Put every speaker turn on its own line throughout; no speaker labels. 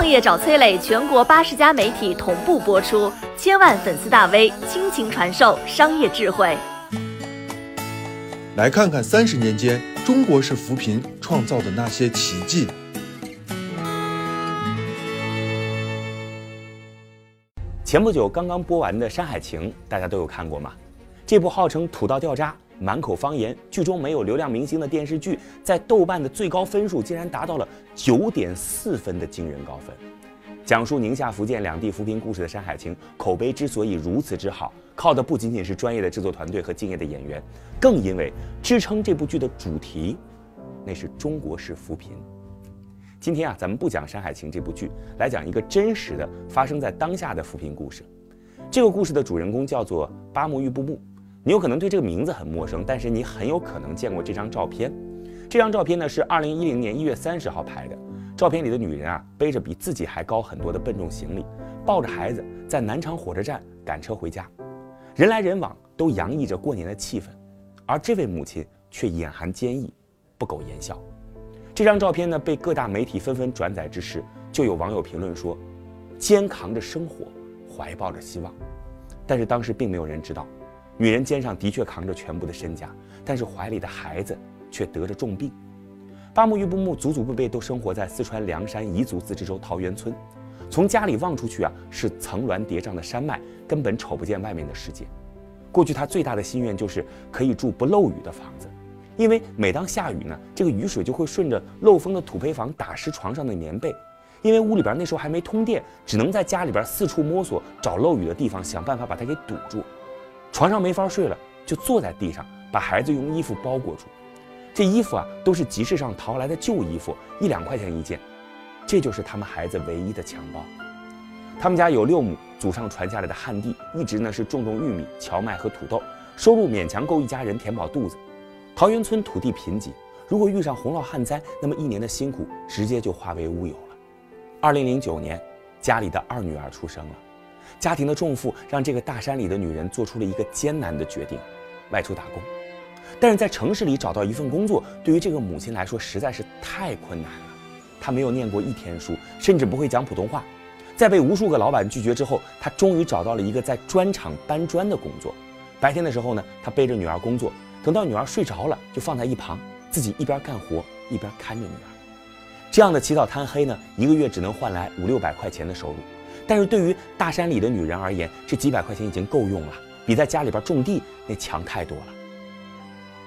创业找崔磊，全国八十家媒体同步播出，千万粉丝大 V 倾情传授商业智慧。
来看看三十年间中国式扶贫创造的那些奇迹。
前不久刚刚播完的《山海情》，大家都有看过吗？这部号称土到掉渣、满口方言、剧中没有流量明星的电视剧，在豆瓣的最高分数竟然达到了九点四分的惊人高分。讲述宁夏、福建两地扶贫故事的《山海情》，口碑之所以如此之好，靠的不仅仅是专业的制作团队和敬业的演员，更因为支撑这部剧的主题，那是中国式扶贫。今天啊，咱们不讲《山海情》这部剧，来讲一个真实的发生在当下的扶贫故事。这个故事的主人公叫做巴木玉布木，你有可能对这个名字很陌生，但是你很有可能见过这张照片。这张照片呢是二零一零年一月三十号拍的，照片里的女人啊背着比自己还高很多的笨重行李，抱着孩子在南昌火车站赶车回家，人来人往都洋溢着过年的气氛，而这位母亲却眼含坚毅，不苟言笑。这张照片呢，被各大媒体纷纷转载之时，就有网友评论说：“肩扛着生活，怀抱着希望。”但是当时并没有人知道，女人肩上的确扛着全部的身家，但是怀里的孩子却得着重病。八木玉布木祖祖辈辈都生活在四川凉山彝族自治州桃源村，从家里望出去啊，是层峦叠嶂的山脉，根本瞅不见外面的世界。过去他最大的心愿就是可以住不漏雨的房子。因为每当下雨呢，这个雨水就会顺着漏风的土坯房打湿床上的棉被。因为屋里边那时候还没通电，只能在家里边四处摸索找漏雨的地方，想办法把它给堵住。床上没法睡了，就坐在地上，把孩子用衣服包裹住。这衣服啊，都是集市上淘来的旧衣服，一两块钱一件。这就是他们孩子唯一的襁褓。他们家有六亩祖上传下来的旱地，一直呢是种种玉米、荞麦和土豆，收入勉强够一家人填饱肚子。桃源村土地贫瘠，如果遇上洪涝旱灾，那么一年的辛苦直接就化为乌有了。二零零九年，家里的二女儿出生了，家庭的重负让这个大山里的女人做出了一个艰难的决定，外出打工。但是在城市里找到一份工作，对于这个母亲来说实在是太困难了。她没有念过一天书，甚至不会讲普通话。在被无数个老板拒绝之后，她终于找到了一个在砖厂搬砖的工作。白天的时候呢，她背着女儿工作。等到女儿睡着了，就放在一旁，自己一边干活一边看着女儿。这样的起早贪黑呢，一个月只能换来五六百块钱的收入。但是对于大山里的女人而言，这几百块钱已经够用了，比在家里边种地那强太多了。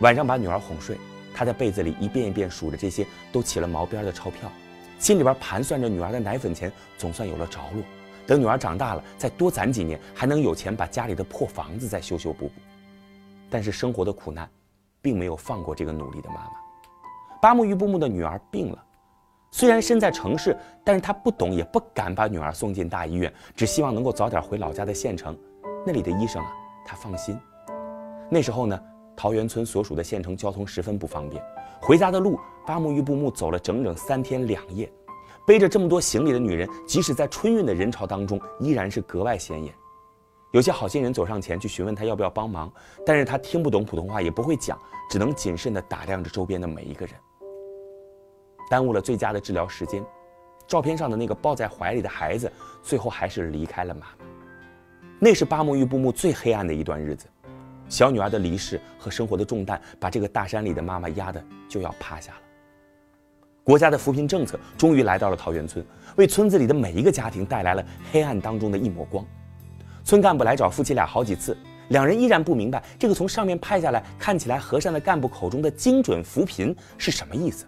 晚上把女儿哄睡，她在被子里一遍一遍数着这些都起了毛边的钞票，心里边盘算着女儿的奶粉钱总算有了着落。等女儿长大了，再多攒几年，还能有钱把家里的破房子再修修补补。但是生活的苦难，并没有放过这个努力的妈妈。巴木玉布木的女儿病了，虽然身在城市，但是他不懂也不敢把女儿送进大医院，只希望能够早点回老家的县城。那里的医生啊，他放心。那时候呢，桃源村所属的县城交通十分不方便，回家的路，八木玉布木走了整整三天两夜。背着这么多行李的女人，即使在春运的人潮当中，依然是格外显眼。有些好心人走上前去询问他要不要帮忙，但是他听不懂普通话，也不会讲，只能谨慎地打量着周边的每一个人，耽误了最佳的治疗时间。照片上的那个抱在怀里的孩子，最后还是离开了妈妈。那是巴木玉布木最黑暗的一段日子，小女儿的离世和生活的重担，把这个大山里的妈妈压得就要趴下了。国家的扶贫政策终于来到了桃源村，为村子里的每一个家庭带来了黑暗当中的一抹光。村干部来找夫妻俩好几次，两人依然不明白这个从上面拍下来看起来和善的干部口中的精准扶贫是什么意思。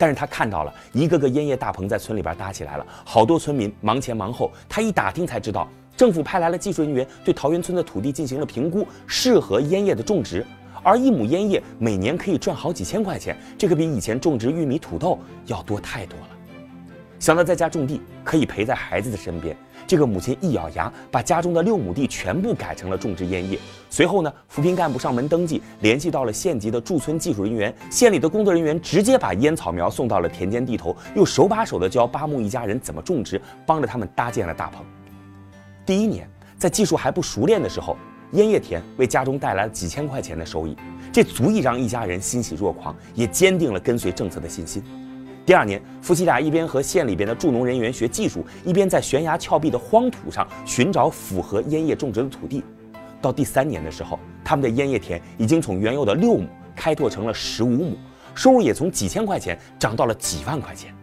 但是他看到了一个个烟叶大棚在村里边搭起来了，好多村民忙前忙后。他一打听才知道，政府派来了技术人员对桃源村的土地进行了评估，适合烟叶的种植。而一亩烟叶每年可以赚好几千块钱，这可比以前种植玉米、土豆要多太多了。想到在家种地可以陪在孩子的身边。这个母亲一咬牙，把家中的六亩地全部改成了种植烟叶。随后呢，扶贫干部上门登记，联系到了县级的驻村技术人员，县里的工作人员直接把烟草苗送到了田间地头，又手把手的教八木一家人怎么种植，帮着他们搭建了大棚。第一年，在技术还不熟练的时候，烟叶田为家中带来了几千块钱的收益，这足以让一家人欣喜若狂，也坚定了跟随政策的信心。第二年，夫妻俩一边和县里边的助农人员学技术，一边在悬崖峭壁的荒土上寻找符合烟叶种植的土地。到第三年的时候，他们的烟叶田已经从原有的六亩开拓成了十五亩，收入也从几千块钱涨到了几万块钱。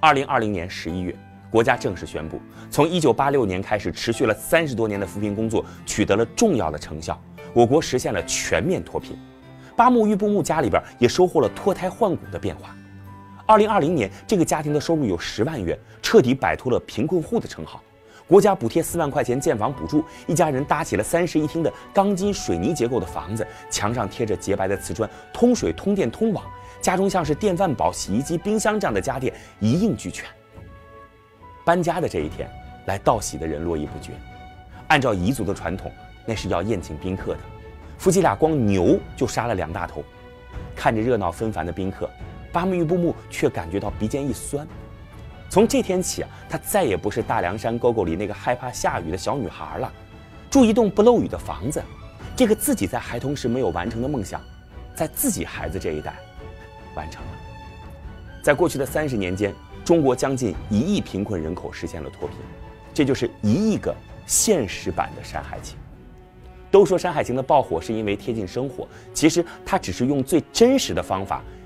二零二零年十一月，国家正式宣布，从一九八六年开始，持续了三十多年的扶贫工作取得了重要的成效，我国实现了全面脱贫。八木玉布木家里边也收获了脱胎换骨的变化。二零二零年，这个家庭的收入有十万元，彻底摆脱了贫困户的称号。国家补贴四万块钱建房补助，一家人搭起了三室一厅的钢筋水泥结构的房子，墙上贴着洁白的瓷砖，通水、通电、通网，家中像是电饭煲、洗衣机、冰箱这样的家电一应俱全。搬家的这一天，来道喜的人络绎不绝。按照彝族的传统，那是要宴请宾客的。夫妻俩光牛就杀了两大头，看着热闹纷繁的宾客，巴木玉布木却感觉到鼻尖一酸。从这天起啊，她再也不是大凉山沟沟里那个害怕下雨的小女孩了。住一栋不漏雨的房子，这个自己在孩童时没有完成的梦想，在自己孩子这一代完成了。在过去的三十年间，中国将近一亿贫困人口实现了脱贫，这就是一亿个现实版的《山海情》。都说《山海情》的爆火是因为贴近生活，其实它只是用最真实的方法